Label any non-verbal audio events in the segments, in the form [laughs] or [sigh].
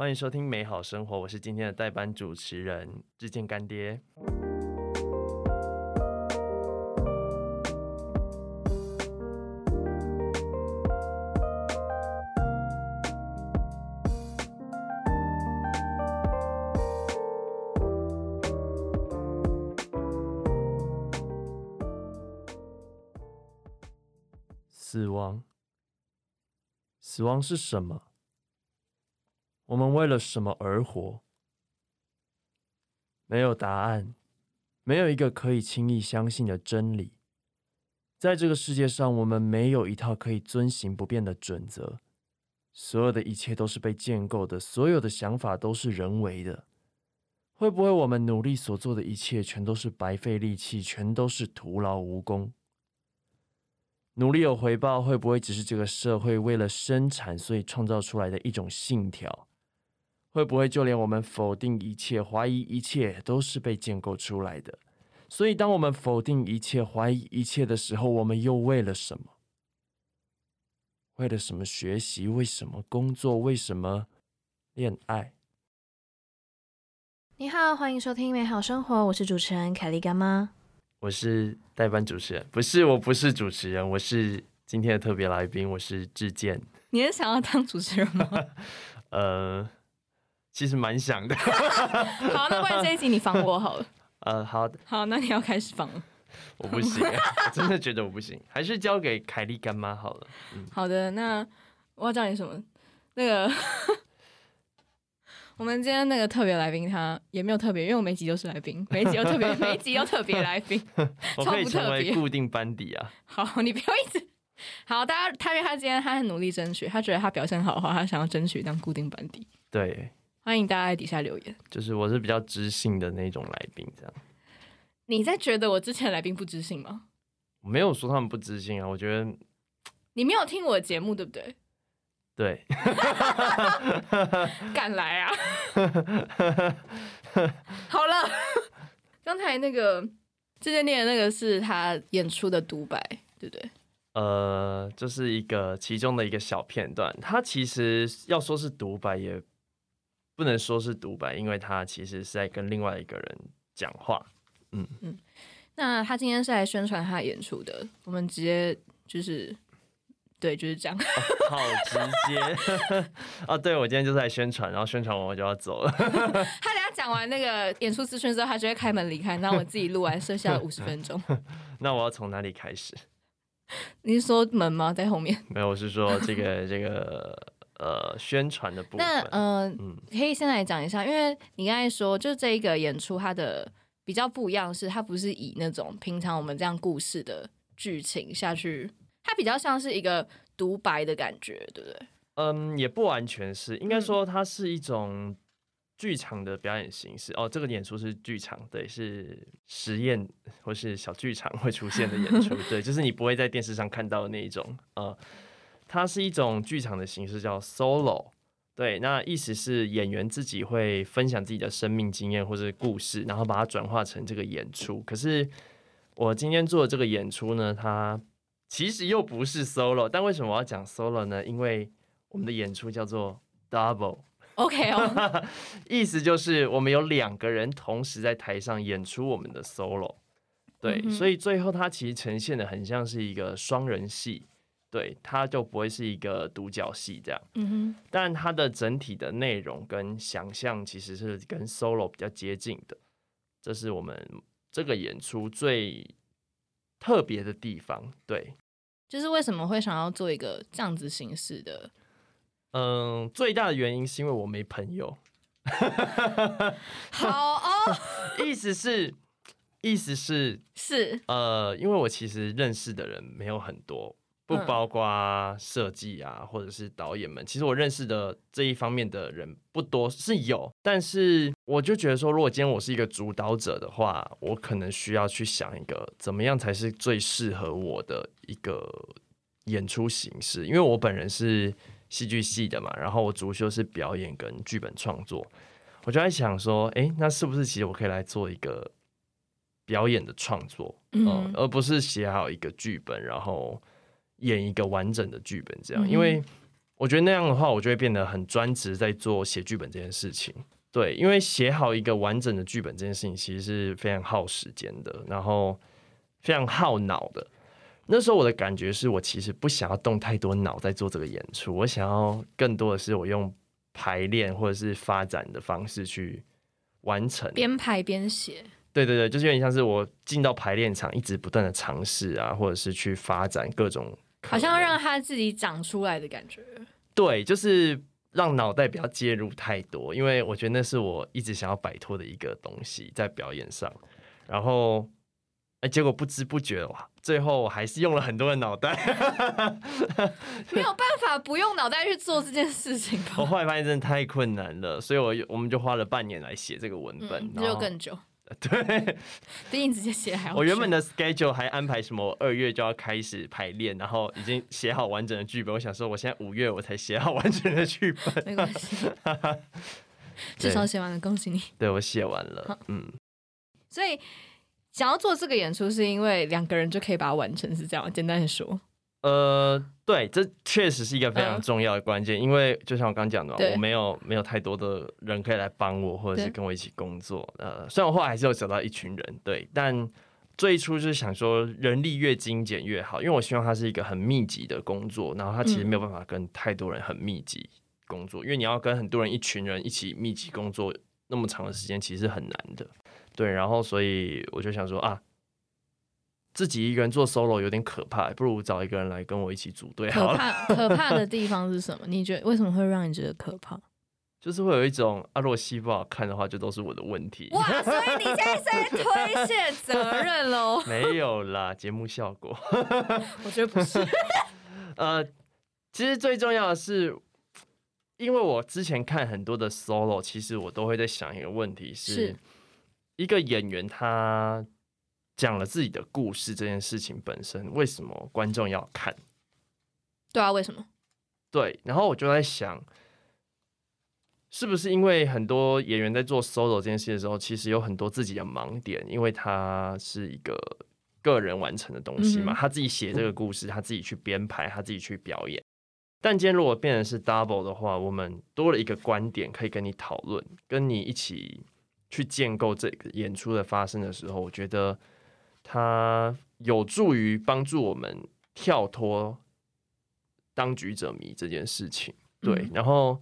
欢迎收听美好生活，我是今天的代班主持人志健干爹。死亡，死亡是什么？我们为了什么而活？没有答案，没有一个可以轻易相信的真理。在这个世界上，我们没有一套可以遵行不变的准则。所有的一切都是被建构的，所有的想法都是人为的。会不会我们努力所做的一切，全都是白费力气，全都是徒劳无功？努力有回报，会不会只是这个社会为了生产，所以创造出来的一种信条？会不会就连我们否定一切、怀疑一切，都是被建构出来的？所以，当我们否定一切、怀疑一切的时候，我们又为了什么？为了什么学习？为什么工作？为什么恋爱？你好，欢迎收听《美好生活》，我是主持人凯莉干妈。我是代班主持人，不是，我不是主持人，我是今天的特别来宾，我是志健。你是想要当主持人吗？[laughs] 呃。其实蛮想的。[laughs] 好，那不然这一集你防我好了。[laughs] 呃，好的。好，那你要开始防了。我不行，[laughs] 我真的觉得我不行，还是交给凯莉干妈好了。嗯好的，那我要叫你什么？那个，我们今天那个特别来宾他也没有特别，因为我每集都是来宾，每集都特别，每集都特别来宾。我可以成为固定班底啊。好，你不要一直。好，大家他因为他今天他很努力争取，他觉得他表现好的话，他想要争取当固定班底。对。欢迎大家在底下留言。就是我是比较知性的那种来宾，这样。你在觉得我之前来宾不知性吗？我没有说他们不知性啊，我觉得你没有听我的节目，对不对？对。[laughs] 敢来啊！好了，刚才那个之前念的那个是他演出的独白，对不对？呃，就是一个其中的一个小片段。他其实要说是独白也。不能说是独白，因为他其实是在跟另外一个人讲话。嗯嗯，那他今天是来宣传他演出的，我们直接就是对，就是这样。好直接啊！[laughs] 对我今天就是来宣传，然后宣传完我就要走了。[laughs] 他等下讲完那个演出资讯之后，他就会开门离开，然后我自己录完剩下五十分钟。[laughs] 那我要从哪里开始？你是说门吗？在后面？没有，我是说这个这个。呃，宣传的部分。那嗯，可以先来讲一下，因为你刚才说，就这一个演出，它的比较不一样是，它不是以那种平常我们这样故事的剧情下去，它比较像是一个独白的感觉，对不对？嗯，也不完全是，应该说它是一种剧场的表演形式。哦，这个演出是剧场，对，是实验或是小剧场会出现的演出，[laughs] 对，就是你不会在电视上看到的那一种，呃。它是一种剧场的形式，叫 solo。对，那意思是演员自己会分享自己的生命经验或者故事，然后把它转化成这个演出。可是我今天做的这个演出呢，它其实又不是 solo。但为什么我要讲 solo 呢？因为我们的演出叫做 double。OK 哦，[laughs] 意思就是我们有两个人同时在台上演出我们的 solo。对，所以最后它其实呈现的很像是一个双人戏。对，它就不会是一个独角戏这样。嗯哼。但它的整体的内容跟想象其实是跟 solo 比较接近的，这是我们这个演出最特别的地方。对，就是为什么会想要做一个这样子形式的？嗯，最大的原因是因为我没朋友。好哦，[laughs] 意思是，意思是，是呃，因为我其实认识的人没有很多。不包括设计啊，或者是导演们。其实我认识的这一方面的人不多，是有。但是我就觉得说，如果今天我是一个主导者的话，我可能需要去想一个怎么样才是最适合我的一个演出形式。因为我本人是戏剧系的嘛，然后我主修是表演跟剧本创作。我就在想说，哎，那是不是其实我可以来做一个表演的创作，嗯，而不是写好一个剧本，然后。演一个完整的剧本，这样，因为我觉得那样的话，我就会变得很专职在做写剧本这件事情。对，因为写好一个完整的剧本这件事情，其实是非常耗时间的，然后非常耗脑的。那时候我的感觉是我其实不想要动太多脑在做这个演出，我想要更多的是我用排练或者是发展的方式去完成，边排边写。对对对，就是有点像是我进到排练场，一直不断的尝试啊，或者是去发展各种，好像让它自己长出来的感觉。对，就是让脑袋不要介入太多，因为我觉得那是我一直想要摆脱的一个东西在表演上。然后，哎，结果不知不觉哇，最后我还是用了很多的脑袋，[laughs] 没有办法不用脑袋去做这件事情。我后来发现真的太困难了，所以我我们就花了半年来写这个文本，那就更久。对，比你直接写还我原本的 schedule 还安排什么？二月就要开始排练，然后已经写好完整的剧本。我想说，我现在五月我才写好完整的剧本，没关系，[laughs] 至少写完了，恭喜你。对我写完了，嗯。所以想要做这个演出，是因为两个人就可以把它完成，是这样？简单的说。呃，对，这确实是一个非常重要的关键，因为就像我刚讲的，我没有没有太多的人可以来帮我，或者是跟我一起工作。呃，虽然我后来还是有找到一群人，对，但最初就是想说，人力越精简越好，因为我希望它是一个很密集的工作，然后它其实没有办法跟太多人很密集工作，因为你要跟很多人一群人一起密集工作那么长的时间，其实很难的。对，然后所以我就想说啊。自己一个人做 solo 有点可怕，不如找一个人来跟我一起组队。可怕可怕的地方是什么？你觉得为什么会让你觉得可怕？[laughs] 就是会有一种啊，如果戏不好看的话，就都是我的问题。哇，所以你现在在推卸责任喽？[laughs] 没有啦，节目效果。[laughs] 我觉得不是。呃，其实最重要的是，因为我之前看很多的 solo，其实我都会在想一个问题：是一个演员他。讲了自己的故事这件事情本身，为什么观众要看？对啊，为什么？对，然后我就在想，是不是因为很多演员在做 solo 这件事的时候，其实有很多自己的盲点，因为他是一个个人完成的东西嘛，他自己写这个故事，他自己去编排，他自己去表演。但今天如果变成是 double 的话，我们多了一个观点可以跟你讨论，跟你一起去建构这个演出的发生的时候，我觉得。它有助于帮助我们跳脱当局者迷这件事情，对。然后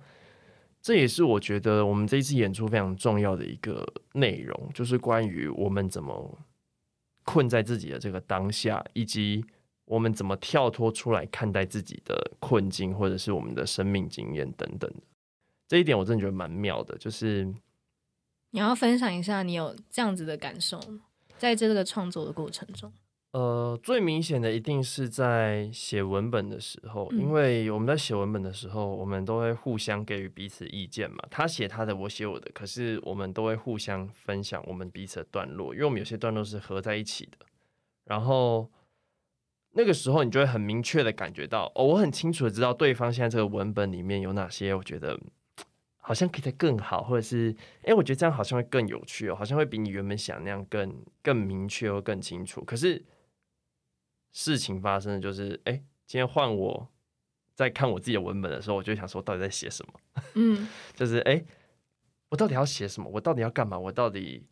这也是我觉得我们这一次演出非常重要的一个内容，就是关于我们怎么困在自己的这个当下，以及我们怎么跳脱出来看待自己的困境，或者是我们的生命经验等等的。这一点我真的觉得蛮妙的，就是你要分享一下你有这样子的感受吗？在这个创作的过程中，呃，最明显的一定是在写文本的时候，因为我们在写文本的时候，我们都会互相给予彼此意见嘛。他写他的，我写我的，可是我们都会互相分享我们彼此的段落，因为我们有些段落是合在一起的。然后那个时候，你就会很明确的感觉到，哦，我很清楚的知道对方现在这个文本里面有哪些，我觉得。好像可以再更好，或者是哎，我觉得这样好像会更有趣哦，好像会比你原本想那样更更明确或更清楚。可是事情发生的就是，哎，今天换我在看我自己的文本的时候，我就想说，到底在写什么？[laughs] 嗯，就是哎，我到底要写什么？我到底要干嘛？我到底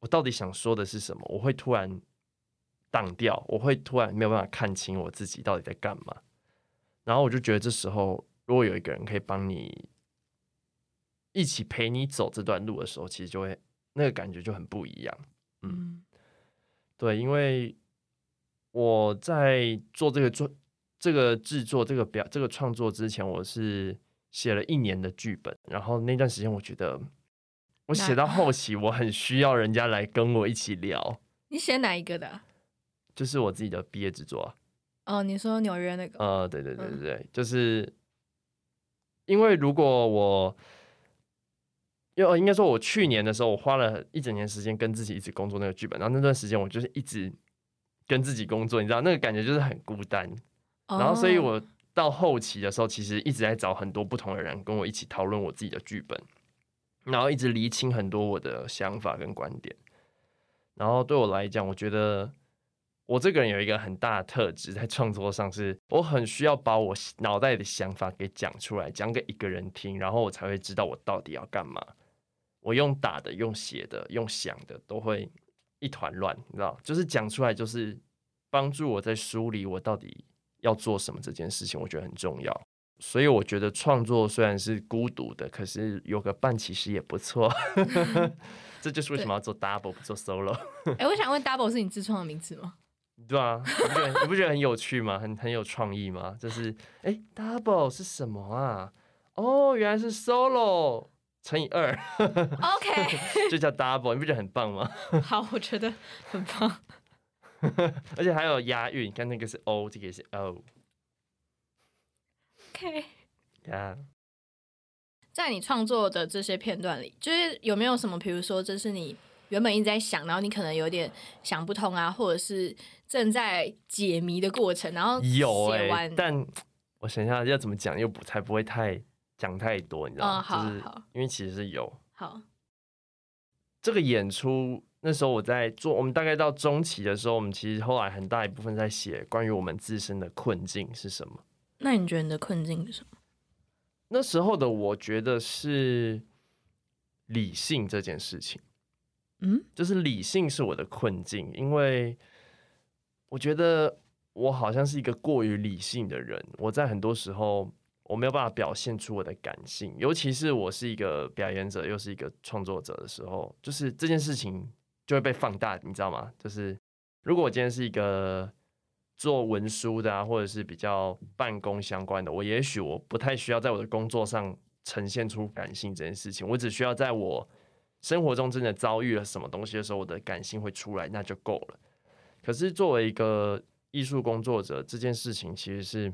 我到底想说的是什么？我会突然挡掉，我会突然没有办法看清我自己到底在干嘛。然后我就觉得这时候，如果有一个人可以帮你。一起陪你走这段路的时候，其实就会那个感觉就很不一样。嗯，对，因为我在做这个做这个制作、这个表、这个创作之前，我是写了一年的剧本。然后那段时间，我觉得我写到后期，我很需要人家来跟我一起聊。你写哪一个的？[laughs] 就是我自己的毕业制作。哦，你说纽约那个？呃，对对对对对，就是因为如果我。因为应该说，我去年的时候，我花了一整年时间跟自己一直工作那个剧本，然后那段时间我就是一直跟自己工作，你知道那个感觉就是很孤单。然后，所以我到后期的时候，其实一直在找很多不同的人跟我一起讨论我自己的剧本，然后一直厘清很多我的想法跟观点。然后对我来讲，我觉得我这个人有一个很大的特质，在创作上是我很需要把我脑袋的想法给讲出来，讲给一个人听，然后我才会知道我到底要干嘛。我用打的、用写的、用想的，都会一团乱，你知道？就是讲出来，就是帮助我在梳理我到底要做什么这件事情，我觉得很重要。所以我觉得创作虽然是孤独的，可是有个伴其实也不错。[laughs] 这就是为什么要做 double 不做 solo。哎、我想问，double 是你自创的名字吗？[laughs] 对啊，你不觉得你不觉得很有趣吗？很很有创意吗？就是哎、d o u b l e 是什么啊？哦，原来是 solo 乘以二，OK，[laughs] 就叫 double，你不觉得很棒吗？[laughs] 好，我觉得很棒。[laughs] 而且还有押韵，看那个是 o，这个也是 o，OK，呀、在你创作的这些片段里，就是有没有什么，比如说这是你原本一直在想，然后你可能有点想不通啊，或者是正在解谜的过程，然后有但我想一下要怎么讲，又不才不会太讲太多，你知道吗？就是因为其实是有好，这个演出，那时候我在做，我们大概到中期的时候，我们其实后来很大一部分在写关于我们自身的困境是什么。那你觉得你的困境是什么？那时候的我觉得是理性这件事情，嗯，就是理性是我的困境，因为我觉得我好像是一个过于理性的人，我在很多时候我没有办法表现出我的感性，尤其是我是一个表演者又是一个创作者的时候，就是这件事情就会被放大，你知道吗？就是如果我今天是一个做文书的啊，或者是比较办公相关的，我也许我不太需要在我的工作上呈现出感性这件事情，我只需要在我生活中真的遭遇了什么东西的时候，我的感性会出来，那就够了。可是作为一个艺术工作者，这件事情其实是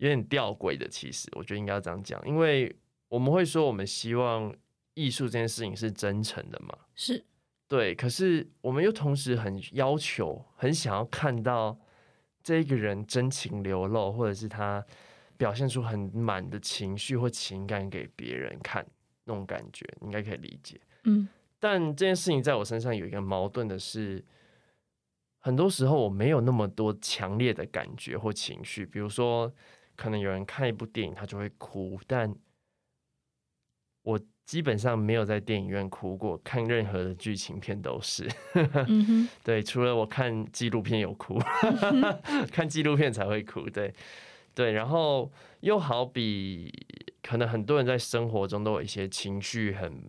有点吊诡的。其实我觉得应该要这样讲，因为我们会说我们希望艺术这件事情是真诚的嘛，是对，可是我们又同时很要求，很想要看到这个人真情流露，或者是他表现出很满的情绪或情感给别人看，那种感觉，应该可以理解。嗯但这件事情在我身上有一个矛盾的是，很多时候我没有那么多强烈的感觉或情绪，比如说，可能有人看一部电影他就会哭，但我基本上没有在电影院哭过，看任何的剧情片都是。嗯，[laughs] 对，除了我看纪录片有哭，[laughs] 看纪录片才会哭。对，对，然后又好比可能很多人在生活中都有一些情绪很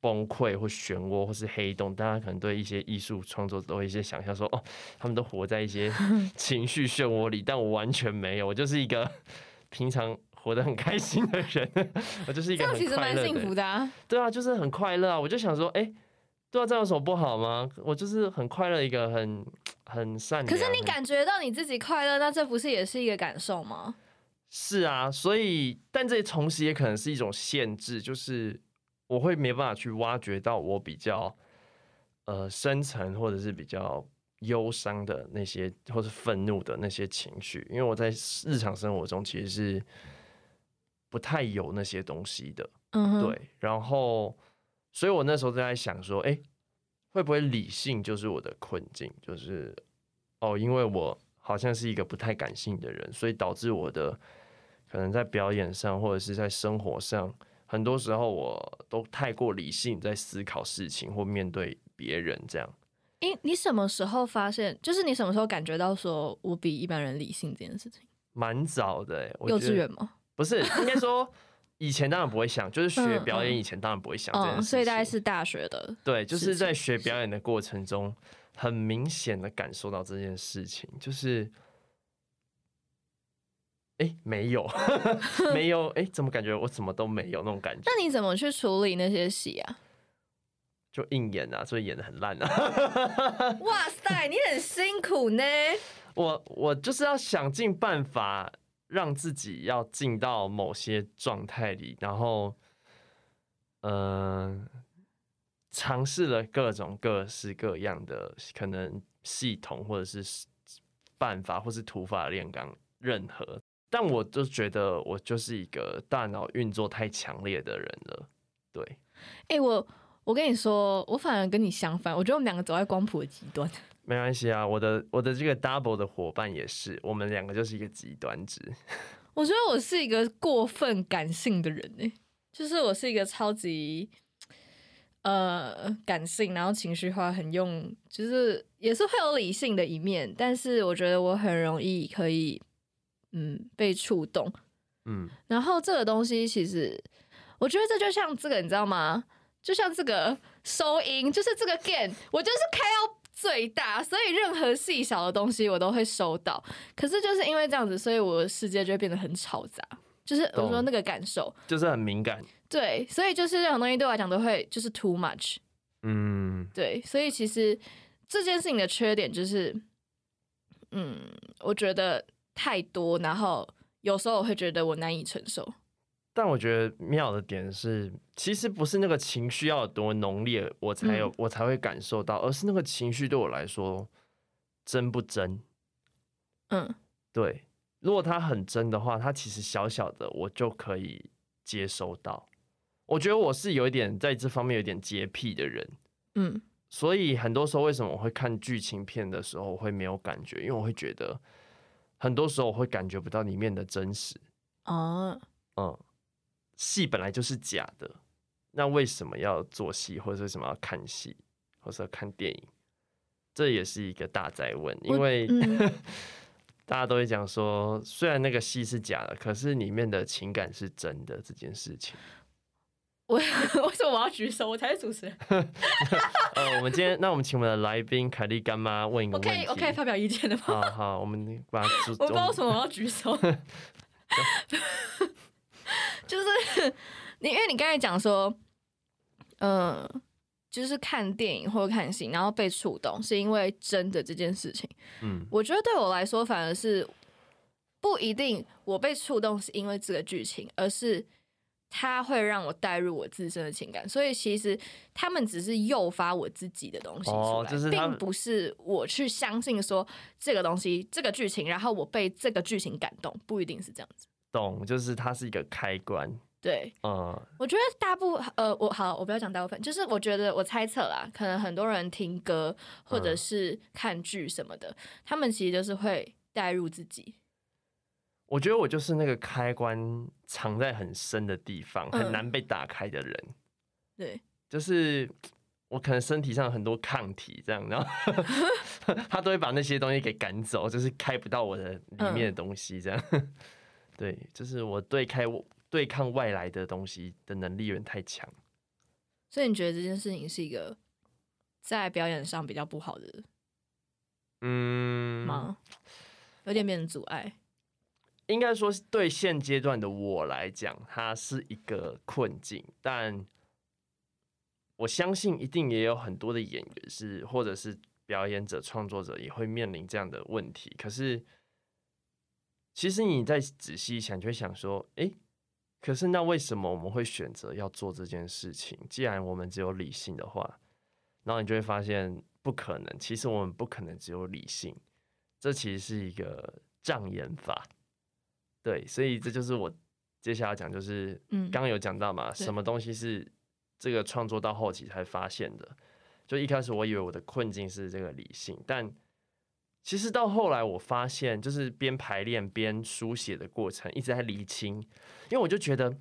崩溃或漩涡或是黑洞，大家可能对一些艺术创作者都有一些想象说，哦，他们都活在一些 [laughs] 情绪漩涡里，但我完全没有，我就是一个 [laughs] 平常。活得很开心的人，我就是一这样个很其实蛮幸福的啊。对啊，就是很快乐啊！我就想说，哎、对啊，这样有什么不好吗？我就是很快乐，一个很很善良。可是你感觉到你自己快乐，那这不是也是一个感受吗？是啊，所以但这同时也可能是一种限制，就是我会没办法去挖掘到我比较呃深层或者是比较忧伤的那些，或是愤怒的那些情绪，因为我在日常生活中其实是不太有那些东西的。嗯，对，然后，所以我那时候就在想说，哎、会不会理性就是我的困境？就是哦，因为我好像是一个不太感性的人，所以导致我的可能在表演上或者是在生活上，很多时候我都太过理性在思考事情或面对别人这样。诶，你什么时候发现？就是你什么时候感觉到说我比一般人理性这件事情？蛮早的、欸，幼稚园吗？[laughs] 不是，应该说以前当然不会想，就是学表演以前当然不会想这件事嗯，情，所以大概是大学的。对，就是在学表演的过程中，很明显的感受到这件事情，就是，哎，没有，[laughs] 没有，哎，怎么感觉我什么都没有那种感觉？那你怎么去处理那些戏啊？就硬演啊，所以演的很烂啊。[laughs] 哇塞，你很辛苦呢。我我就是要想尽办法让自己要进到某些状态里，然后，嗯、尝试了各种各式各样的可能系统或者是办法，或是土法炼钢，任何。但我就觉得我就是一个大脑运作太强烈的人了，对，哎、我我跟你说，我反而跟你相反，我觉得我们两个走在光谱的极端。[laughs] 没关系啊，我的我的这个 double 的伙伴也是，我们两个就是一个极端值。[laughs] 我觉得我是一个过分感性的人呢，就是我是一个超级呃感性，然后情绪化很用，就是也是会有理性的一面，但是我觉得我很容易可以嗯被触动，嗯，然后这个东西其实我觉得这就像这个你知道吗？就像这个收音，就是这个 gain，我就是开到最大，所以任何细小的东西我都会收到。可是就是因为这样子，所以我的世界就会变得很嘈杂。就是我说那个感受，就是很敏感。对，所以就是这种东西对我来讲都会就是 too much。嗯，对，所以其实这件事情的缺点就是，嗯，我觉得太多，然后有时候我会觉得我难以承受。但我觉得妙的点是，其实不是那个情绪要有多浓烈，我才有、嗯我才会感受到，而是那个情绪对我来说真不真。嗯对，如果它很真的话，它其实小小的我就可以接收到。我觉得我是有一点在这方面有点洁癖的人，嗯所以很多时候为什么我会看剧情片的时候我会没有感觉，因为我会觉得很多时候我会感觉不到里面的真实。哦，嗯，戏本来就是假的，那为什么要做戏，或者为什么要看戏，或者要看电影？这也是一个大灾问，因为、嗯 [laughs] 大家都会讲说，虽然那个戏是假的，可是里面的情感是真的这件事情。我 [laughs] 为什么我要举手？我才是主持人。[laughs] 呃，我们今天，那我们请我们的来宾凯莉干妈问一个问题。我可以我可以发表意见的吗？好好，我们把主，[laughs] 我不知道为什么。么我要举手，就是你，因为你刚才讲说，嗯、就是看电影或者看戏，然后被触动，是因为真的这件事情。嗯我觉得对我来说，反而是不一定我被触动是因为这个剧情，而是它会让我带入我自身的情感。所以其实他们只是诱发我自己的东西出来，哦就是并不是我去相信说这个东西、这个剧情，然后我被这个剧情感动，不一定是这样子。懂，就是它是一个开关。对，嗯，我觉得大部呃，我好，我不要讲大部分，就是我觉得我猜测啦，可能很多人听歌或者嗯是看剧什么的，他们其实就是会带入自己。我觉得我就是那个开关藏在很深的地方，很嗯难被打开的人。对，就是我可能身体上很多抗体，这样，然后 [laughs] 他都会把那些东西给赶走，就是开不到我的里面的东西，这样。[laughs] 对，就是我对开我对抗外来的东西的能力有点太强。所以你觉得这件事情是一个在表演上比较不好的嗯，吗？有点变成阻碍。应该说是对现阶段的我来讲，它是一个困境，但我相信一定也有很多的演员是，或者是表演者、创作者也会面临这样的问题。可是，其实你再仔细想，就会想说，诶，可是那为什么我们会选择要做这件事情？既然我们只有理性的话，然后你就会发现不可能。其实我们不可能只有理性，这其实是一个障眼法。对，所以这就是我接下来讲，就是嗯刚刚有讲到嘛，对什么东西是这个创作到后期才发现的。就一开始我以为我的困境是这个理性，但其实到后来我发现，就是边排练边书写的过程一直在厘清，因为我就觉得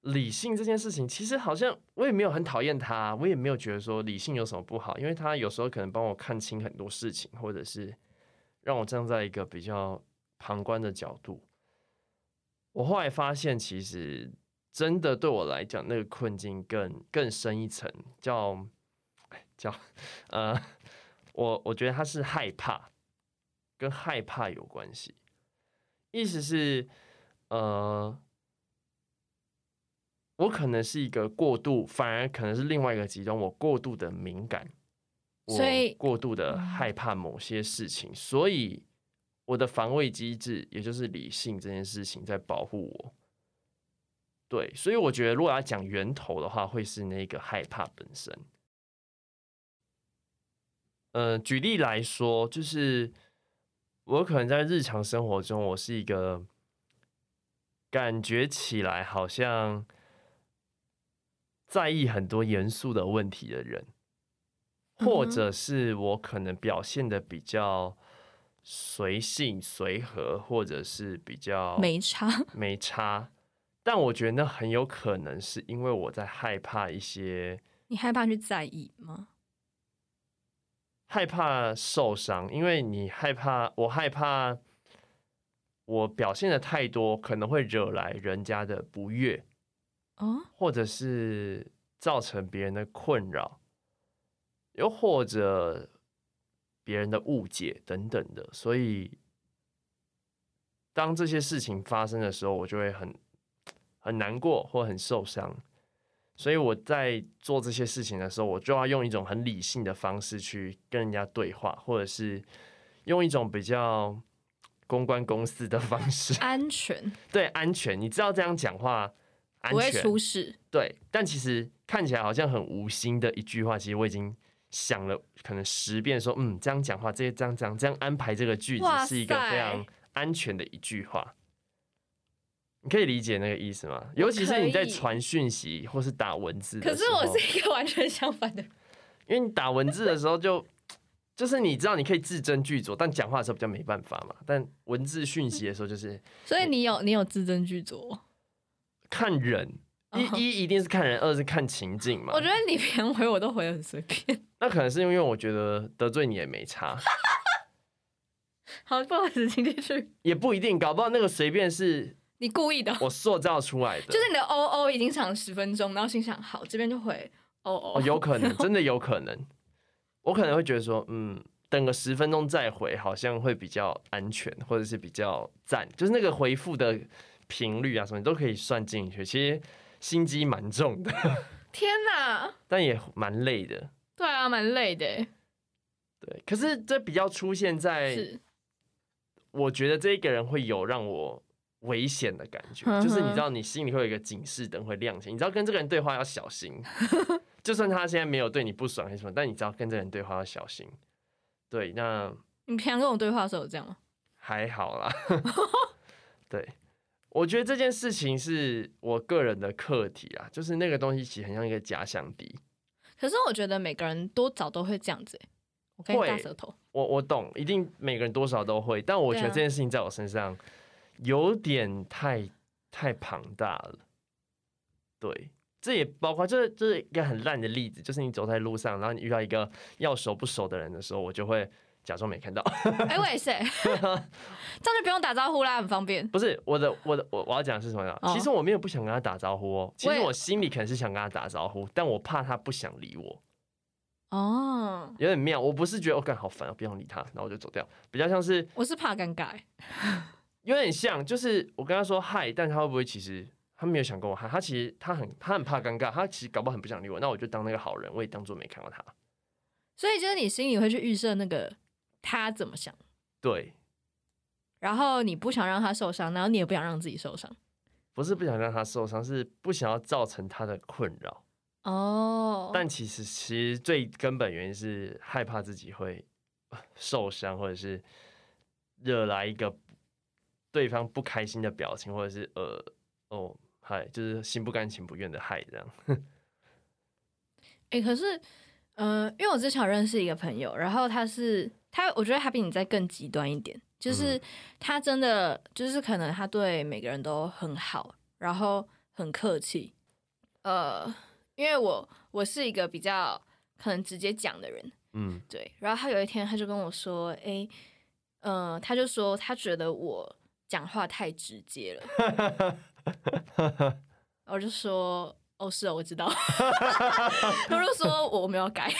理性这件事情，其实好像我也没有很讨厌它，我也没有觉得说理性有什么不好，因为它有时候可能帮我看清很多事情，或者是让我站在一个比较旁观的角度。我后来发现，其实真的对我来讲，那个困境更更深一层，叫叫呃，我我觉得他是害怕，跟害怕有关系。意思是，呃，我可能是一个过度，反而可能是另外一个极端，我过度的敏感，我所以过度的害怕某些事情，所以我的防卫机制，也就是理性这件事情，在保护我。对，所以我觉得，如果要讲源头的话，会是那个害怕本身。呃，举例来说，就是我可能在日常生活中，我是一个感觉起来好像在意很多严肃的问题的人，或者是我可能表现的比较随性随和，或者是比较没差，[laughs] 没差。但我觉得那很有可能是因为我在害怕一些，你害怕去在意吗？害怕受伤，因为你害怕，我害怕我表现的太多，可能会惹来人家的不悦。哦，或者是造成别人的困扰，又或者别人的误解等等的，所以当这些事情发生的时候，我就会很很难过或很受伤。所以我在做这些事情的时候，我就要用一种很理性的方式去跟人家对话，或者是用一种比较公关公司的方式，[laughs] 安全对安全，你知道这样讲话。不会出事，对，但其实看起来好像很无心的一句话，其实我已经想了可能十遍，说嗯，这样讲话，这些这样这样这样安排这个句子是一个非常安全的一句话。你可以理解那个意思吗？尤其是你在传讯息或是打文字，可是我是一个完全相反的，因为你打文字的时候就就是你知道你可以字斟句酌，但讲话的时候比较没办法嘛。但文字讯息的时候就是，所以你有你有字斟句酌。看人，一一一定是看人，二是看情境嘛。我觉得你连回我都回很随便。[laughs] 那可能是因为我觉得得罪你也没差。[laughs] 好，不好意思，请继续。也不一定，搞不好那个随便是你故意的，我塑造出来的。就是你的 O O 已经长十分钟，然后心想好，这边就回哦哦。有可能，真的有可能。我可能会觉得说，嗯，等个十分钟再回，好像会比较安全，或者是比较赞，就是那个回复的。频率啊，什么你都可以算进去。其实心机蛮重的，[laughs] 天哪！但也蛮累的。对啊，蛮累的。对，可是这比较出现在，我觉得这一个人会有让我危险的感觉，就是你知道，你心里会有一个警示灯会亮起，你知道跟这个人对话要小心。[laughs] 就算他现在没有对你不爽还是什么，但你知道跟这个人对话要小心。对，那你平常跟我对话的时候有这样吗？还好啦。[laughs] 对。我觉得这件事情是我个人的课题啊，就是那个东西其实很像一个假想敌。可是我觉得每个人多少都会这样子，我可以大舌头。我我懂，一定每个人多少都会，但我觉得这件事情在我身上有点太太庞大了。对，这也包括这这是一个很烂的例子，就是你走在路上，然后你遇到一个要熟不熟的人的时候，我就会。假装没看到，哎，我也是，[laughs] 这样就不用打招呼啦，很方便。不是我的，我的，我我要讲的是什么呀？其实我没有不想跟他打招呼哦，其实我心里可能是想跟他打招呼，但我怕他不想理我。哦，有点妙。我不是觉得我感好烦啊，不想理他，然后我就走掉。比较像是我是怕尴尬，有点像，就是我跟他说嗨，但他会不会其实他没有想跟我嗨？他其实他很他很怕尴尬，他其实搞不好很不想理我。那我就当那个好人，我也当做没看到他。所以就是你心里会去预设那个。他怎么想？对，然后你不想让他受伤，然后你也不想让自己受伤。不是不想让他受伤，是不想要造成他的困扰。哦，但其实其实最根本原因是害怕自己会受伤，或者是惹来一个对方不开心的表情，或者是呃哦嗨，就是心不甘情不愿的害这样。[laughs] 哎，可是。嗯，因为我之前认识一个朋友，然后他是他，我觉得他比你再更极端一点，就是他真的就是可能他对每个人都很好，然后很客气。呃，因为我我是一个比较可能直接讲的人，嗯，对。然后他有一天他就跟我说，哎，嗯，他就说他觉得我讲话太直接了，[laughs] 我就说。哦，是哦，我知道。[laughs] 他就说我没有改，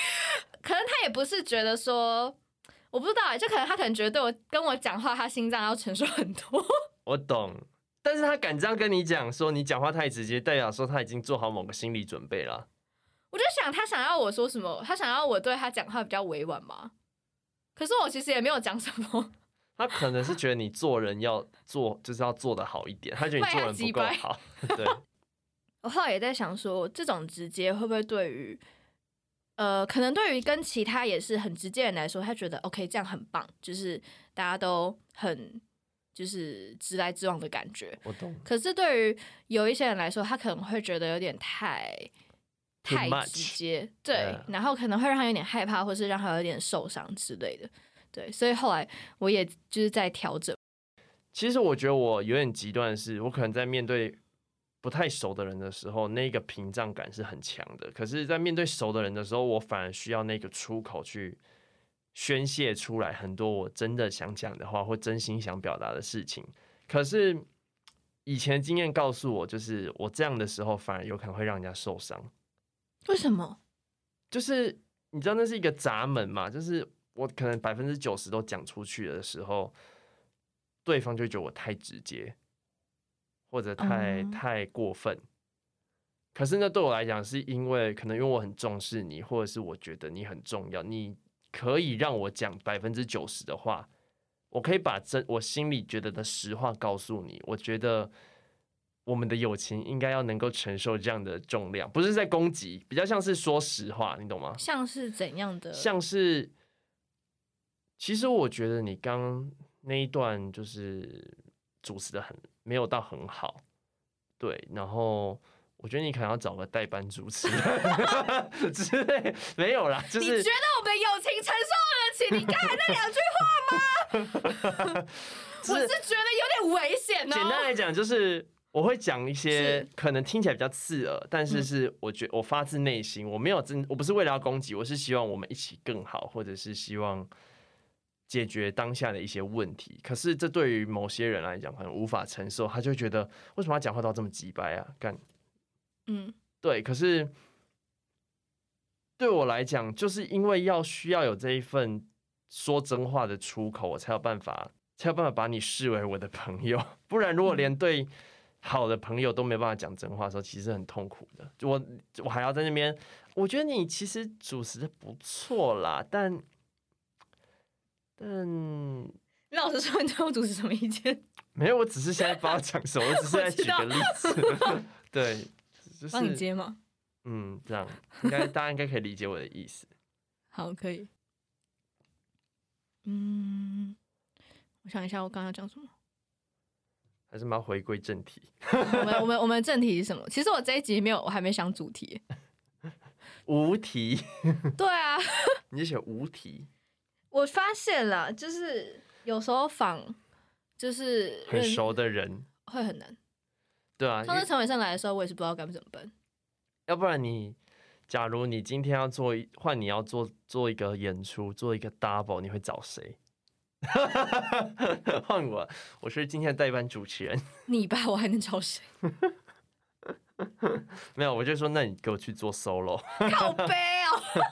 可能他也不是觉得说，我不知道，就可能他可能觉得对我跟我讲话，他心脏要承受很多。[laughs] 我懂，但是他敢这样跟你讲，说你讲话太直接，代表说他已经做好某个心理准备了。我就想他想要我说什么，他想要我对他讲话比较委婉吗？可是我其实也没有讲什么。[laughs] 他可能是觉得你做人要做，就是要做的好一点，他觉得你做人不够好。对。我后来也在想说，这种直接会不会对于，呃，可能对于跟其他也是很直接人来说，他觉得 OK，这样很棒，就是大家都很就是直来直往的感觉。我懂。可是对于有一些人来说，他可能会觉得有点太太直接，对 Yeah 然后可能会让他有点害怕，或是让他有点受伤之类的，对，所以后来我也就是在调整，其实我觉得我有点极端的是，我可能在面对不太熟的人的时候，那个屏障感是很强的。可是，在面对熟的人的时候，我反而需要那个出口去宣泄出来很多我真的想讲的话，或真心想表达的事情。可是以前经验告诉我，就是我这样的时候，反而有可能会让人家受伤。为什么？就是你知道那是一个闸门嘛，就是我可能百分之九十都讲出去的时候，对方就觉得我太直接，或者太、哦太过分。可是那，对我来讲，是因为可能因为我很重视你，或者是我觉得你很重要，你可以让我讲百分之九十的话，我可以把真我心里觉得的实话告诉你。我觉得我们的友情应该要能够承受这样的重量，不是在攻击，比较像是说实话，你懂吗？像是怎样的？像是，其实我觉得你刚那一段就是主持的很没有到很好，对，然后我觉得你可能要找个代班主持人 [laughs] 之类，没有啦，就你觉得我们友情承受得起你刚才那两句话吗？[laughs] 就我是觉得有点危险哦。简单来讲，就是我会讲一些可能听起来比较刺耳，但是嗯是我觉我发自内心，我没有真，我不是为了要攻击，我是希望我们一起更好，或者是希望解决当下的一些问题。可是这对于某些人来讲，可能无法承受，他就觉得为什么要讲话都要这么急白啊？干嗯，对，可是对我来讲，就是因为要需要有这一份说真话的出口，我才有办法，才有办法把你视为我的朋友。[laughs] 不然，如果连对好的朋友都没办法讲真话的时候，其实很痛苦的。我我还要在那边，我觉得你其实主持的不错啦，但但你老实说，你对我主持什么意见？[laughs] 没有，我只是现在不知道讲什么，我只是 [laughs] 在举个例子。[laughs] 对，就是帮你接吗？嗯，这样应该大家应该可以理解我的意思。好，可以。嗯，我想一下，我刚刚要讲什么？还是我们要回归正题。我们我们我们正题是什么？其实我这一集没有，我还没想主题。无题，对啊，你就写无题，我发现了，就是有时候仿就是很熟的人，会很难。对啊，上次陈伟胜来的时候，我也是不知道该怎么办。要不然你，假如你今天要做一换你要做做一个演出，做一个 double，你会找谁？[laughs] 换我，我是今天的代班主持人。[laughs] 你吧，我还能找谁？[laughs] 没有，我就说，那你给我去做 solo，靠背哦，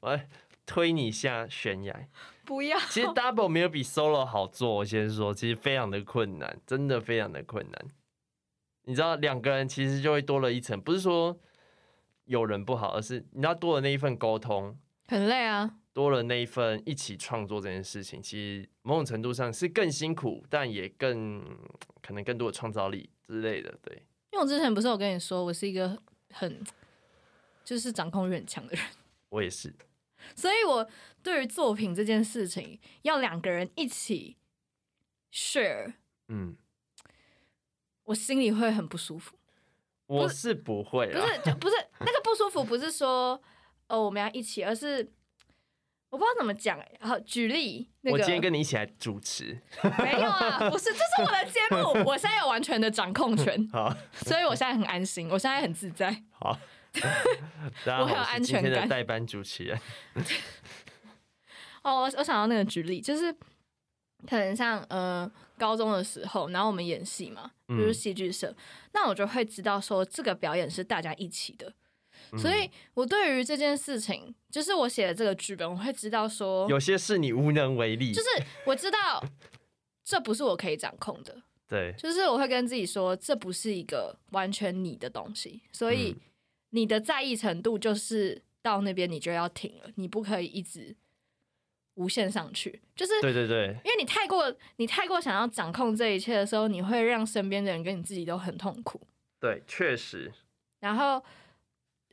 我要推你下悬崖。不要。其实 double 没有比 solo 好做，我先说，其实非常的困难，真的非常的困难。你知道，两个人其实就会多了一层，不是说有人不好，而是你知道多了那一份沟通，很累啊。多了那一份一起创作这件事情，其实某种程度上是更辛苦，但也更可能更多的创造力之类的。对，因为我之前不是有跟你说，我是一个很就是掌控欲很强的人，我也是，所以我对于作品这件事情，要两个人一起 share，嗯，我心里会很不舒服。我是不会不啦，是，就不是那个不舒服，不是说哦我们要一起，而是我不知道怎么讲哎。好，举例，那个我今天跟你一起来主持，没有啊，不是，这是我的节目，我现在有完全的掌控权，[laughs] 好所以我现在很安心，我现在很自在。好，[laughs] 大家好，我很有安全感。代班主持人，[laughs] 哦，我我想到那个举例，就是可能像呃高中的时候，然后我们演戏嘛，比如嗯戏剧社，那我就会知道说这个表演是大家一起的，嗯。所以我对于这件事情，就是我写的这个剧本，我会知道说，有些事你无能为力，就是我知道这不是我可以掌控的，对，就是我会跟自己说，这不是一个完全你的东西，所以嗯你的在意程度就是到那边你就要停了，你不可以一直无限上去，就是对对对，因为你太过你太过想要掌控这一切的时候，你会让身边的人跟你自己都很痛苦。对，确实，然后，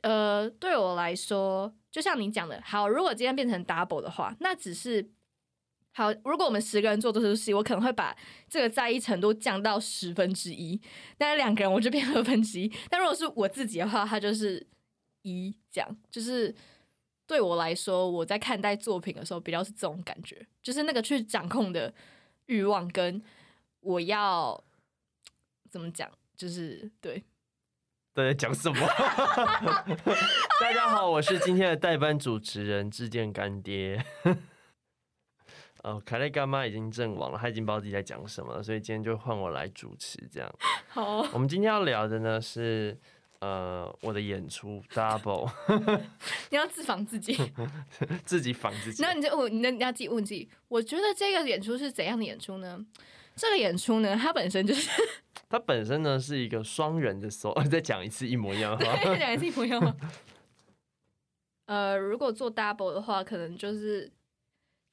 呃，对我来说，就像你讲的，好，如果今天变成 double 的话，那只是好。如果我们十个人做这出戏，我可能会把这个在意程度降到十分之一，但是两个人我就变二分之一。但如果是我自己的话，它就是一，这样就是对我来说，我在看待作品的时候，比较是这种感觉，就是那个去掌控的欲望跟我要怎么讲，就是对。在讲什么？[laughs] 大家好，我是今天的代班主持人志健干爹。哦，凯莉干妈已经阵亡了，她已经不知道自己在讲什么了，所以今天就换我来主持。这样，[laughs] 好，我们今天要聊的呢是呃我的演出 double，[laughs] 你要自防自己，[laughs] 自己防自己。那你就问，那你要自己问自己，我觉得这个演出是怎样的演出呢？这个演出呢，它本身就是，它本身呢是一个双人的 solo，再讲一次一模一样的话，对，讲一次一模一样的话。呃，如果做 double 的话，可能就是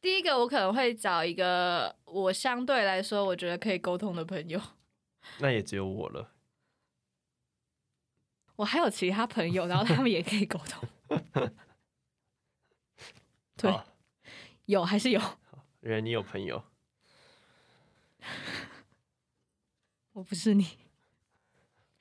第一个，我可能会找一个我相对来说我觉得可以沟通的朋友。[laughs] 那也只有我了。我还有其他朋友，然后他们也可以沟通。[laughs] 对，有还是有？原来你有朋友。我不是你。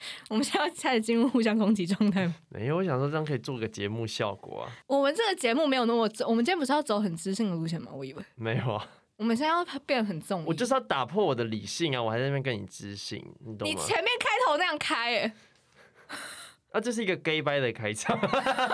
[laughs] 我们现在开始进入互相攻击状态吗？[laughs] 没有，我想说这样可以做个节目效果啊。我们这个节目没有那么，我们今天不是要走很知性的路线吗？我以为没有啊。我们现在要变得很重，我就是要打破我的理性啊！我还在那边跟你知性，你懂吗？你前面开头那样开，哎。啊，这是一个 gay bye 的开场，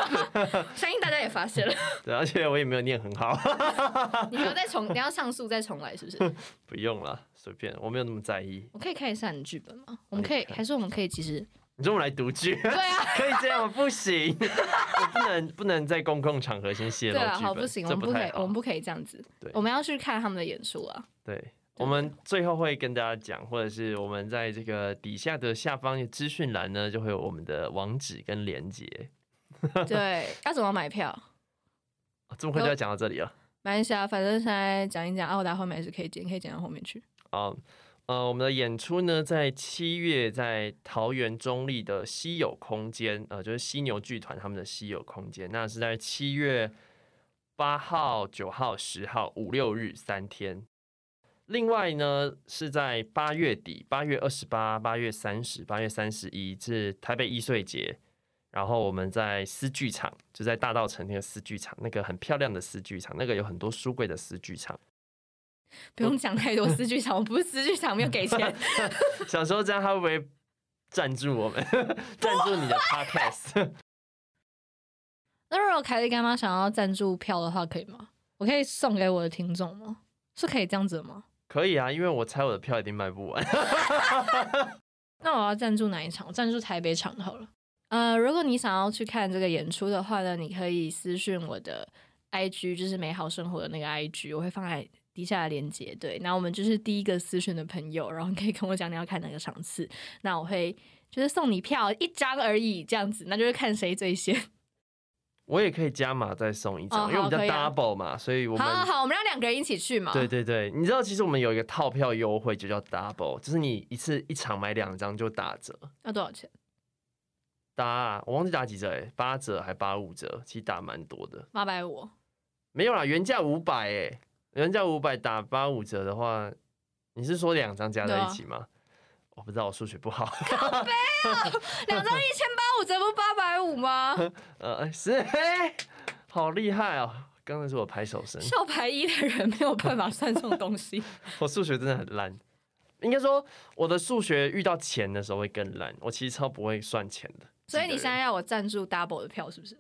[laughs] 相信大家也发现了。[laughs] 对，而且我也没有念很好。[laughs] 你要再重，你要上诉再重来，是不是？不用了，随便，我没有那么在意。我可以看一下你的剧本吗？我们可以，还是我们可以其实？你中午来读剧？对啊，可以这样吗？不行，我不能不能在公共场合先泄露剧本。好，不行，我们不可以，我们不可以这样子。对，我们要去看他们的演出啊。对。我们最后会跟大家讲，或者是我们在这个底下的下方的资讯栏呢，就会有我们的网址跟连接。[laughs] 对，要怎么买票？这么快就要讲到这里了？没关系啊，反正现在讲一讲，奥达后面还是可以剪，可以剪到后面去。好，呃，我们的演出呢，在七月在桃园中立的稀有空间，呃，就是犀牛剧团他们的稀有空间，那是在七月八号、九号、十号五六日三天。另外呢，是在八月底，八月二十八、八月三十、八月三十一是台北易碎节，然后我们在丝剧场，就在大道城那个丝剧场，那个很漂亮的丝剧场，那个有很多书柜的丝剧场。不用讲太多丝剧场，我不是丝剧场，没有给钱。[laughs] 想说这样他会不会赞助我们？赞助你的 podcast？[laughs] 那如果凯莉干妈想要赞助票的话，可以吗？我可以送给我的听众吗？是可以这样子吗？可以啊，因为我猜我的票一定卖不完。[laughs] [laughs] 那我要赞助哪一场？赞助台北场好了。呃，如果你想要去看这个演出的话呢，你可以私讯我的 IG，就是美好生活的那个 IG，我会放在底下的链接。对，那我们就是第一个私讯的朋友，然后可以跟我讲你要看哪个场次，那我会就是送你票一张而已，这样子，那就是看谁最先。我也可以加码再送一张，因为我们叫 double 嘛，所以我们好好，我们要两个人一起去嘛。对对对，你知道其实我们有一个套票优惠，就叫 double，就是你一次一场买两张就打折。要多少钱？打我忘记打几折哎，八折还八五折，其实打蛮多的。八百五？没有啦，原价五百哎，原价五百打八五折的话，你是说两张加在一起吗？我不知道，我数学不好。[laughs] 好悲啊！两张一千八，五折不八百五吗？[laughs] 呃，是，好厉害哦！刚才是我拍手声。校牌一的人没有办法算这种东西。[laughs] 我数学真的很烂，应该说我的数学遇到钱的时候会更烂。我其实超不会算钱的。所以你现在要我赞助 double 的票是不是？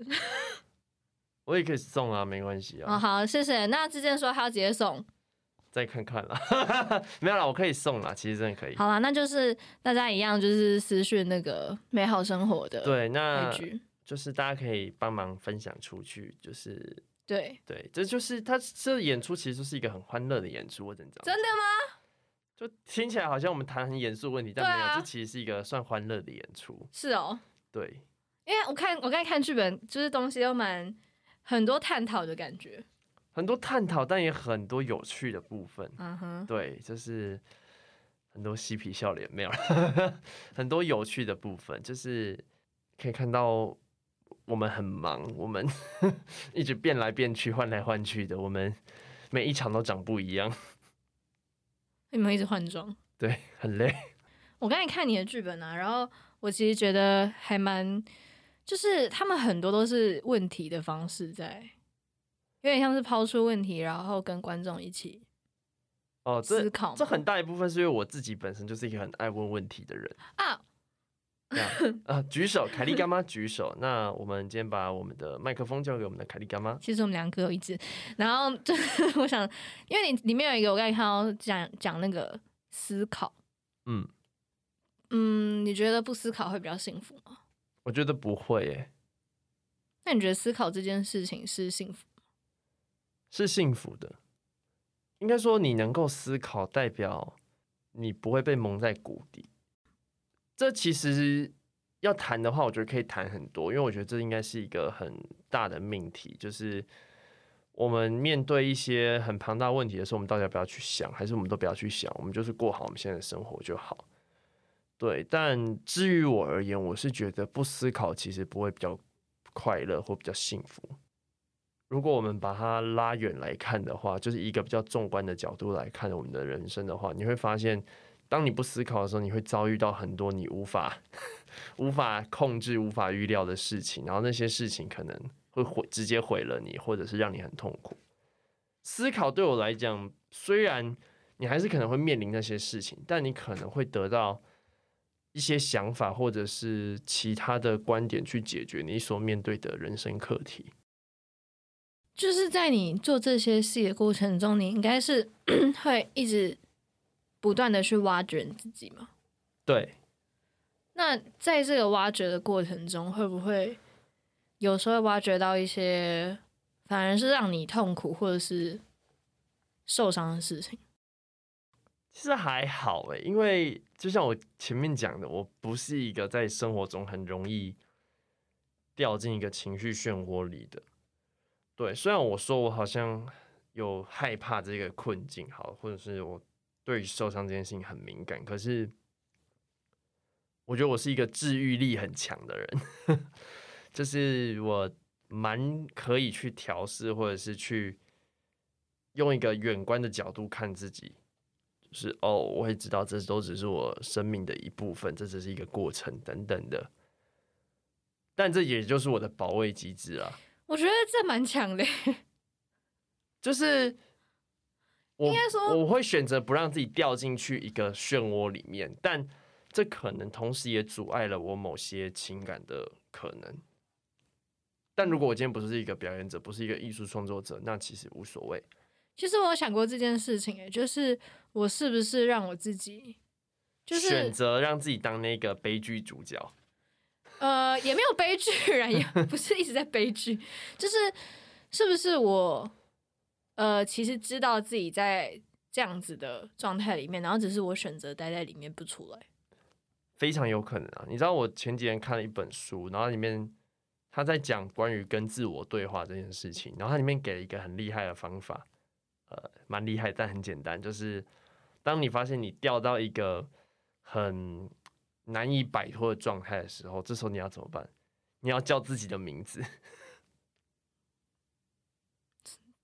我也可以送啊，没关系啊。哦，好，谢谢。那之前说他要直接送。再看看了，[laughs] 没有啦，我可以送啦，其实真的可以。好啦，那就是大家一样，就是私讯那个美好生活的对，那就是大家可以帮忙分享出去，就是对对，这就是他这演出其实是一个很欢乐的演出，我真的真的吗？就听起来好像我们谈很严肃问题，但没有，这其实是一个算欢乐的演出。是哦，对，因为我看我刚才看剧本，就是东西都蛮很多探讨的感觉。很多探讨，但也很多有趣的部分。嗯哼，对，就是很多嬉皮笑脸，没有 [laughs] 很多有趣的部分，就是可以看到我们很忙，我们 [laughs] 一直变来变去，换来换去的，我们每一场都长不一样。你们一直换装？[laughs] 对，很累。我刚才看你的剧本啊，然后我其实觉得还蛮就是他们很多都是问题的方式在，有点像是抛出问题，然后跟观众一起哦，这思考吗这很大一部分是因为我自己本身就是一个很爱问问题的人。[laughs] 啊。举手，凯莉干妈举手。那我们今天把我们的麦克风交给我们的凯莉干妈。其实我们两个各有一只，然后就是 [laughs] 我想，因为你里面有一个我刚才看到讲讲那个思考，嗯，嗯，你觉得不思考会比较幸福吗？我觉得不会耶，那你觉得思考这件事情是幸福？是幸福的。应该说，你能够思考，代表你不会被蒙在鼓底。这其实要谈的话，我觉得可以谈很多，因为我觉得这应该是一个很大的命题，就是我们面对一些很庞大问题的时候，我们到底要不要去想，还是我们都不要去想，我们就是过好我们现在的生活就好。对，但至于我而言，我是觉得不思考其实不会比较快乐或比较幸福。如果我们把它拉远来看的话，就是一个比较纵观的角度来看我们的人生的话，你会发现，当你不思考的时候，你会遭遇到很多你无法 [laughs] 无法控制、无法预料的事情，然后那些事情可能会毁直接毁了你，或者是让你很痛苦。思考对我来讲，虽然你还是可能会面临那些事情，但你可能会得到一些想法，或者是其他的观点去解决你所面对的人生课题。就是在你做这些事的过程中，你应该是 [clears throat] 会一直不断的去挖掘你自己嘛？对，那在这个挖掘的过程中，会不会有时候挖掘到一些反而是让你痛苦或者是受伤的事情？其实还好诶，因为就像我前面讲的，我不是一个在生活中很容易掉进一个情绪漩涡里的。对，虽然我说我好像有害怕这个困境，好，或者是我对于受伤这件事情很敏感，可是我觉得我是一个治愈力很强的人，[laughs] 就是我蛮可以去调试，或者是去用一个远观的角度看自己。就是哦，我会知道这都只是我生命的一部分，这只是一个过程等等的。但这也就是我的保卫机制啊，我觉得这蛮强的。[laughs] 就是我应该说我会选择不让自己掉进去一个漩涡里面，但这可能同时也阻碍了我某些情感的可能。但如果我今天不是一个表演者，不是一个艺术创作者，那其实无所谓。其实我有想过这件事情，哎，就是我是不是让我自己，就是选择让自己当那个悲剧主角。呃，也没有悲剧 [laughs] 然也不是一直在悲剧，就是是不是我呃，其实知道自己在这样子的状态里面，然后只是我选择待在里面不出来。非常有可能啊！你知道我前几天看了一本书，然后里面他在讲关于跟自我对话这件事情，然后他里面给了一个很厉害的方法，呃，蛮厉害但很简单，就是当你发现你掉到一个很难以摆脱的状态的时候，这时候你要怎么办？你要叫自己的名字，[laughs]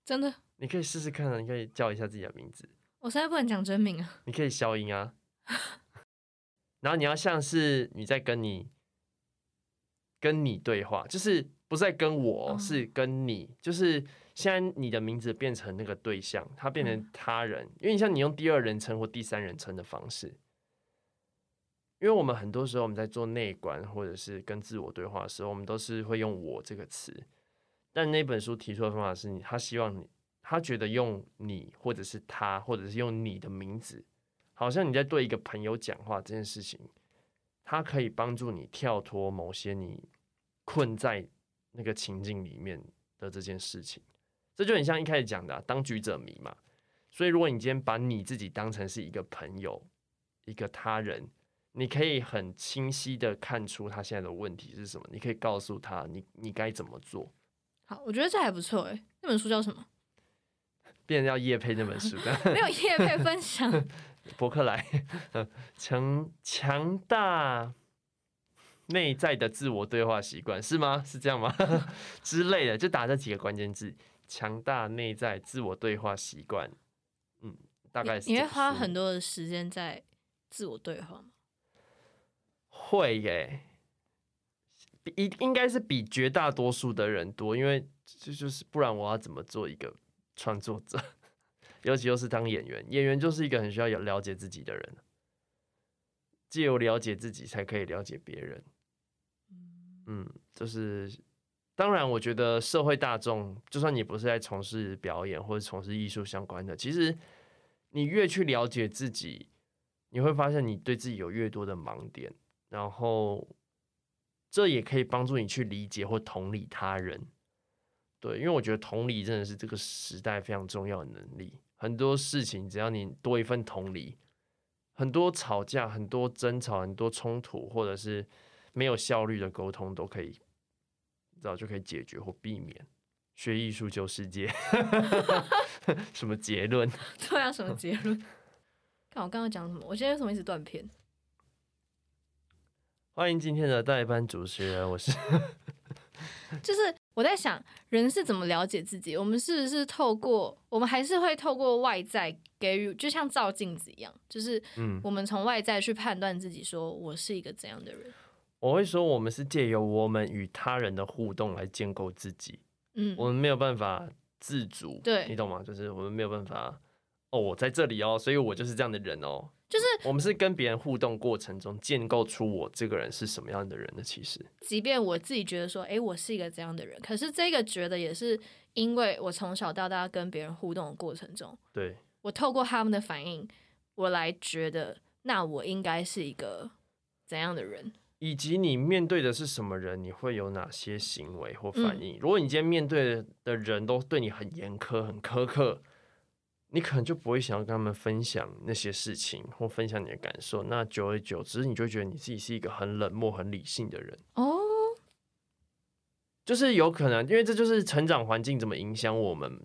真的，你可以试试看啊！你可以叫一下自己的名字，我现在不能讲真名啊。你可以消音啊，[laughs] 然后你要像是你在跟你跟你对话，就是不是在跟我，哦是跟你，就是现在你的名字变成那个对象，它变成他人，因为你像你用第二人称或第三人称的方式，因为我们很多时候我们在做内观或者是跟自我对话的时候，我们都是会用我这个词，但那本书提出的方法是你，他希望你，他觉得用你或者是他或者是用你的名字。好像你在对一个朋友讲话这件事情，它可以帮助你跳脱某些你困在那个情境里面的这件事情。这就很像一开始讲的、当局者迷嘛。所以，如果你今天把你自己当成是一个朋友、一个他人，你可以很清晰的看出他现在的问题是什么，你可以告诉他你你该怎么做。好，我觉得这还不错哎。那本书叫什么？[laughs] 变成要叶配那本书的没有叶配分享。[laughs] 博客来，强强大内在的自我对话习惯是吗？是这样吗？[laughs] 之类的，就打这几个关键字：强大内在自我对话习惯。嗯，大概是你会花很多的时间在自我对话吗？会耶，比应应该是比绝大多数的人多，因为这就是不然我要怎么做一个创作者？[laughs] 尤其又是当演员，演员就是一个很需要有了解自己的人，借由了解自己才可以了解别人。嗯，就是当然，我觉得社会大众，就算你不是在从事表演或者从事艺术相关的，其实你越去了解自己，你会发现你对自己有越多的盲点，然后这也可以帮助你去理解或同理他人。对，因为我觉得同理真的是这个时代非常重要的能力。很多事情，只要你多一份同理，很多吵架、很多争吵、很多冲突，或者是没有效率的沟通，都可以，早就可以解决或避免。学艺术救世界 [laughs] [laughs] 什么结论？对啊，什么结论？[laughs] 看我刚刚讲什么？我现在为什么一直断片？欢迎今天的代班主持人，我是，[laughs] 就是。我在想，人是怎么了解自己？我们是不是透过我们还是会透过外在给予，就像照镜子一样，就是嗯，我们从外在去判断自己，说我是一个怎样的人。我会说，我们是借由我们与他人的互动来建构自己。嗯，我们没有办法自主，对你懂吗？就是我们没有办法，哦，我在这里哦，所以我就是这样的人哦。就是我们是跟别人互动过程中建构出我这个人是什么样的人的。其实，即便我自己觉得说，哎，我是一个这样的人，可是这个觉得也是因为我从小到大跟别人互动的过程中，对我透过他们的反应，我来觉得，那我应该是一个怎样的人，以及你面对的是什么人，你会有哪些行为或反应。如果你今天面对的人都对你很严苛、很苛刻。你可能就不会想要跟他们分享那些事情，或分享你的感受。那久而久之，你就觉得你自己是一个很冷漠、很理性的人。哦，就是有可能，因为这就是成长环境怎么影响我们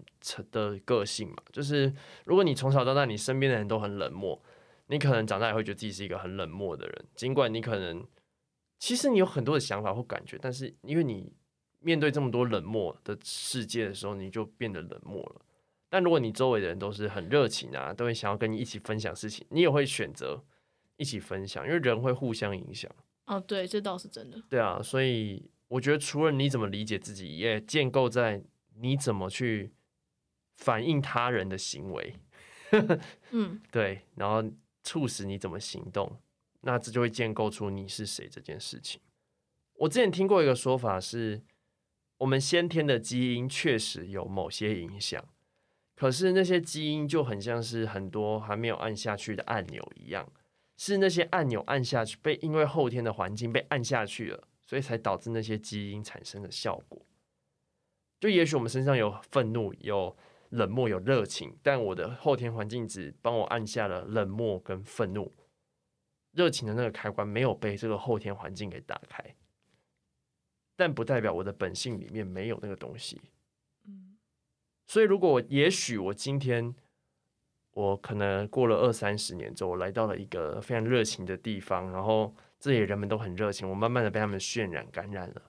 的个性嘛。就是如果你从小到大，你身边的人都很冷漠，你可能长大也会觉得自己是一个很冷漠的人。尽管你可能其实你有很多的想法或感觉，但是因为你面对这么多冷漠的世界的时候，你就变得冷漠了。但如果你周围的人都是很热情啊，都会想要跟你一起分享事情，你也会选择一起分享，因为人会互相影响。哦，对，这倒是真的。对啊，所以我觉得除了你怎么理解自己，也建构在你怎么去反映他人的行为。[laughs] 嗯，对，然后促使你怎么行动，那这就会建构出你是谁这件事情。我之前听过一个说法是，我们先天的基因确实有某些影响。可是那些基因就很像是很多还没有按下去的按钮一样，是那些按钮按下去被因为后天的环境被按下去了，所以才导致那些基因产生的效果。就也许我们身上有愤怒、有冷漠、有热情，但我的后天环境只帮我按下了冷漠跟愤怒，热情的那个开关没有被这个后天环境给打开，但不代表我的本性里面没有那个东西。所以，如果我也许我今天我可能过了二三十年之后，我来到了一个非常热情的地方，然后这里人们都很热情，我慢慢的被他们渲染感染了。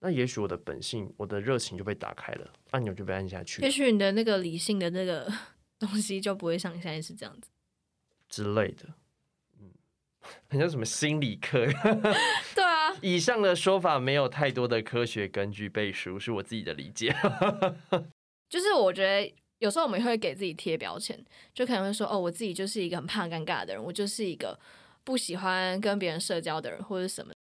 那也许我的本性，我的热情就被打开了，按钮就被按下去。也许你的那个理性的那个 [laughs] 东西就不会像现在是这样子之类的。嗯，很像什么心理课？[laughs] 对啊。以上的说法没有太多的科学根据背书，是我自己的理解。就是我觉得有时候我们会给自己贴标签，就可能会说哦，我自己就是一个很怕尴尬的人，我就是一个不喜欢跟别人社交的人，或者什么。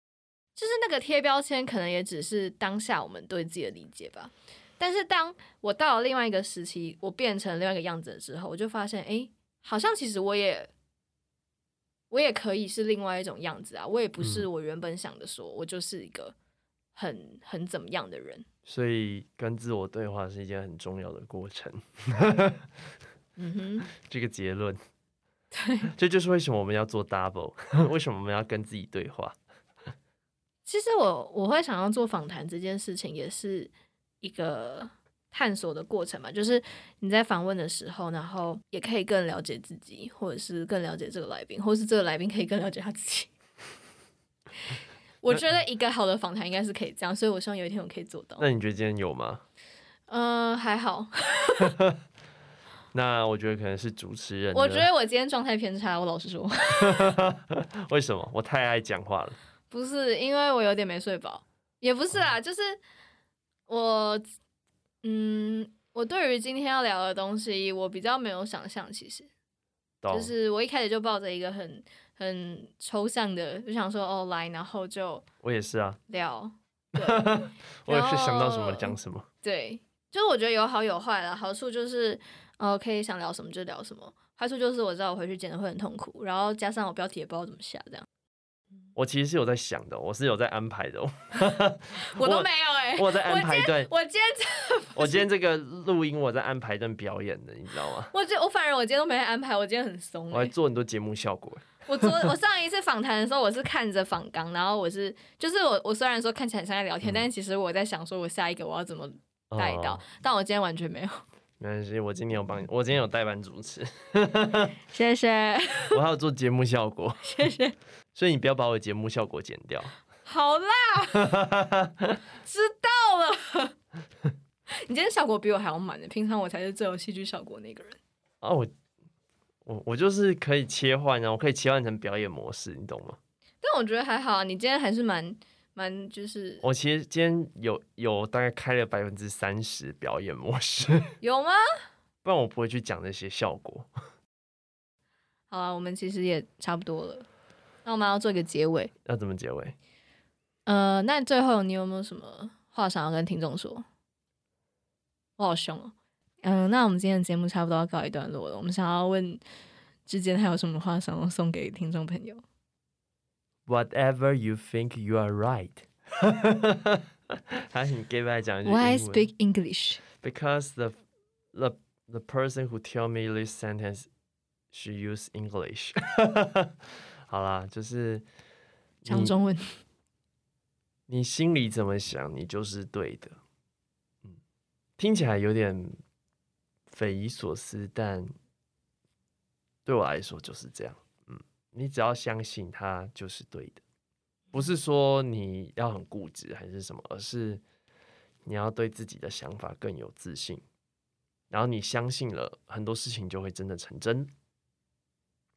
就是那个贴标签，可能也只是当下我们对自己的理解吧。但是当我到了另外一个时期，我变成另外一个样子之后，我就发现，哎，好像其实我也我也可以是另外一种样子啊。我也不是我原本想的，说我就是一个很很怎么样的人。所以跟自我对话是一件很重要的过程。嗯哼，[laughs] 这个结论，[laughs] 对，这就是为什么我们要做 double，[laughs] 为什么我们要跟自己对话。其实我我会想要做访谈这件事情，也是一个探索的过程嘛。就是你在访问的时候，然后也可以更了解自己，或者是更了解这个来宾，或是这个来宾可以更了解他自己。我觉得一个好的访谈应该是可以这样，所以我希望有一天我可以做到。那你觉得今天有吗？嗯，还好。[laughs] 那我觉得可能是主持人。我觉得我今天状态偏差，我老实说。[laughs] [laughs] 为什么？我太爱讲话了。不是，因为我有点没睡饱。也不是啦，就是我，嗯，我对于今天要聊的东西，我比较没有想象，其实就是我一开始就抱着一个很很抽象的，就想说哦来，然后就我也是啊，聊，[laughs] 我也是想到什么讲什么。对，就是我觉得有好有坏啦。好处就是，哦，可以想聊什么就聊什么；坏处就是我知道我回去剪的会很痛苦，然后加上我标题也不知道怎么下，这样我其实是有在想的，我是有在安排的哦，[laughs] 我都没有哎、我在安排一段，我今天真的 [laughs] 我今天这个录音我在安排一段表演的，你知道吗？我觉我反而我今天都没安排，我今天很松、我还欸。做很多节目效果。我昨我上一次访谈的时候，我是看着访纲，然后我是就是我我虽然说看起来很像在聊天，嗯但是其实我在想说我下一个我要怎么带到，哦但我今天完全没有。[laughs] 没关系，我今天有帮你，我今天有代班主持，[laughs] 谢谢我还有做节目效果，谢谢，所以你不要把我的节目效果剪掉。好啦，[laughs] 知道了。你今天效果比我还要满呢，平常我才是最有戏剧效果那个人。啊，我我我就是可以切换啊，我可以切换成表演模式，你懂吗？但我觉得还好啊，你今天还是蛮蛮就是我其实今天有有大概开了百分之三十表演模式，[laughs] 有吗？不然我不会去讲那些效果。好啊，我们其实也差不多了。那我们要做一个结尾。要怎么结尾？呃，那最后你有没有什么话想要跟听众说？我好凶哦。嗯、那我们今天的节目差不多要告一段落了。我们想要问之间还有什么话想要送给听众朋友？Whatever you think you are right 还是你 give 来讲一句英 Why speak English？Because the the the person who tell me this sentence she use English 好啦，就是你讲中文。你心里怎么想，你就是对的。嗯，听起来有点匪夷所思，但对我来说就是这样。嗯，你只要相信它就是对的，不是说你要很固执还是什么，而是你要对自己的想法更有自信，然后你相信了，很多事情就会真的成真。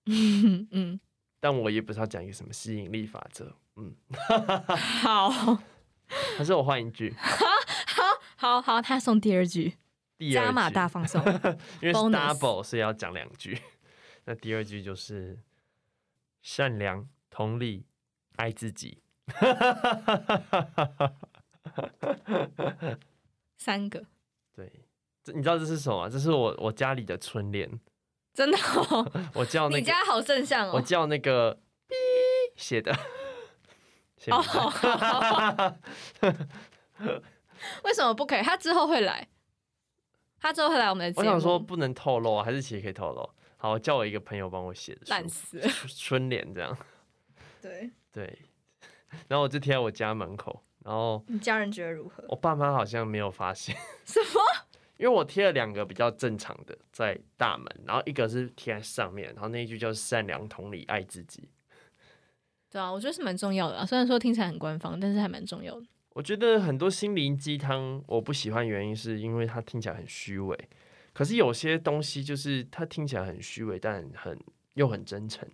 [laughs] 嗯，但我也不知道讲一个什么吸引力法则，嗯，[laughs] 好，还是我换一句，[laughs] 好好，好，他送第二句，第二加码大放送。[laughs] 因为 double，是要讲两句。[laughs] 那第二句就是善良、同理、爱自己。[laughs] 三个，对，这你知道这是什么吗？这是我我家里的春联，真的哦，我叫那个你家好正向哦我哦。叫那个哔写的。写哦，为什么不可以？他之后会来，他之后会来我们的节目。我想说不能透露啊，还是其实可以透露。好，叫我一个朋友帮我写的烂死了。春春联这样。对，对，然后我就贴在我家门口，然后你家人觉得如何？我爸妈好像没有发现。[laughs] 什么？因为我贴了两个比较正常的在大门，然后一个是贴在上面，然后那一句叫善良、同理、爱自己。对啊，我觉得是蛮重要的啊。虽然说听起来很官方，但是还蛮重要的。我觉得很多心灵鸡汤我不喜欢，原因是因为它听起来很虚伪。可是有些东西就是它听起来很虚伪，但很又很真诚。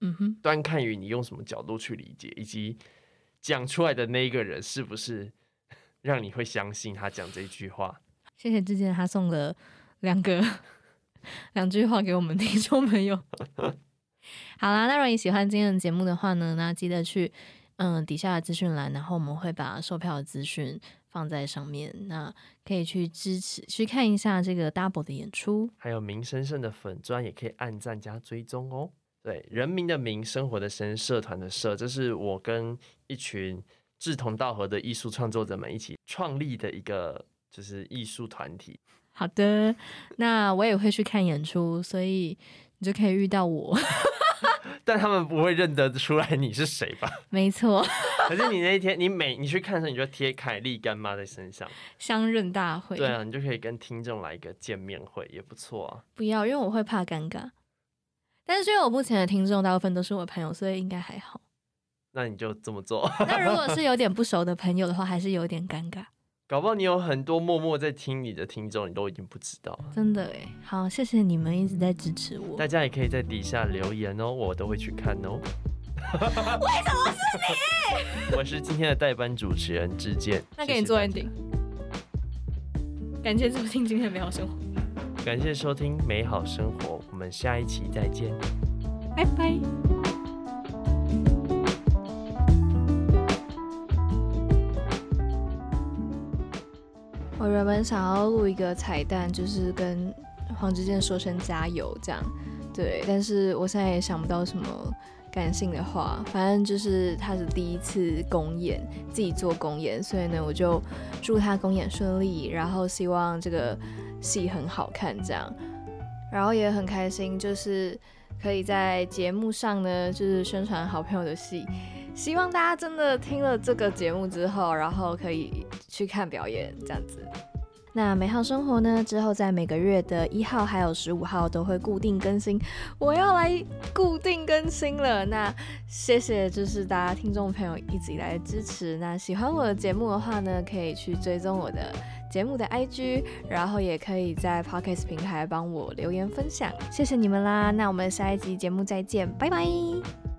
嗯哼，端看于你用什么角度去理解，以及讲出来的那一个人是不是 [laughs] 让你会相信他讲这句话。谢谢之前他送了两个 [laughs] 两句话给我们听众朋友。[laughs] 好啦，那如果你喜欢今天的节目的话呢，那记得去嗯底下的资讯栏，然后我们会把售票的资讯放在上面，那可以去支持去看一下这个 Double 的演出。还有民生社的粉砖也可以按赞加追踪哦。对，人民的民，生活的生，社团的社，这是我跟一群志同道合的艺术创作者们一起创立的一个就是艺术团体。好的，那我也会去看演出，所以你就可以遇到我。[laughs] 但他们不会认得出来你是谁吧？[laughs] 没错，可是你那一天，你每你去看的时候，你就贴凯莉干妈在身上，相认大会。对啊，你就可以跟听众来一个见面会，也不错啊。不要，因为我会怕尴尬。但是因为我目前的听众大部分都是我朋友，所以应该还好。那你就这么做，[laughs] 那如果是有点不熟的朋友的话，还是有点尴尬。搞不好你有很多默默在听你的听众，你都已经不知道了。真的哎，好，谢谢你们一直在支持我大。家也可以在底下留言哦，我都会去看哦。[laughs] 为什么是你？[laughs] 我是今天的代班主持人志健。那给你做 ending。感谢收听今天的美好生活。感谢收听美好生活，我们下一期再见。拜拜。我原本想要录一个彩蛋，就是跟黄志健说声加油，这样对。但是我现在也想不到什么感性的话，反正就是他是第一次公演，自己做公演，所以呢，我就祝他公演顺利，然后希望这个戏很好看，这样。然后也很开心，就是可以在节目上呢，就是宣传好朋友的戏。希望大家真的听了这个节目之后，然后可以去看表演这样子。那美好生活呢？之后在每个月的一号还有十五号都会固定更新。我要来固定更新了。那谢谢，就是大家听众朋友一直以来的支持。那喜欢我的节目的话呢，可以去追踪我的节目的 IG，然后也可以在 Podcast 平台帮我留言分享。谢谢你们啦！那我们下一集节目再见，拜拜。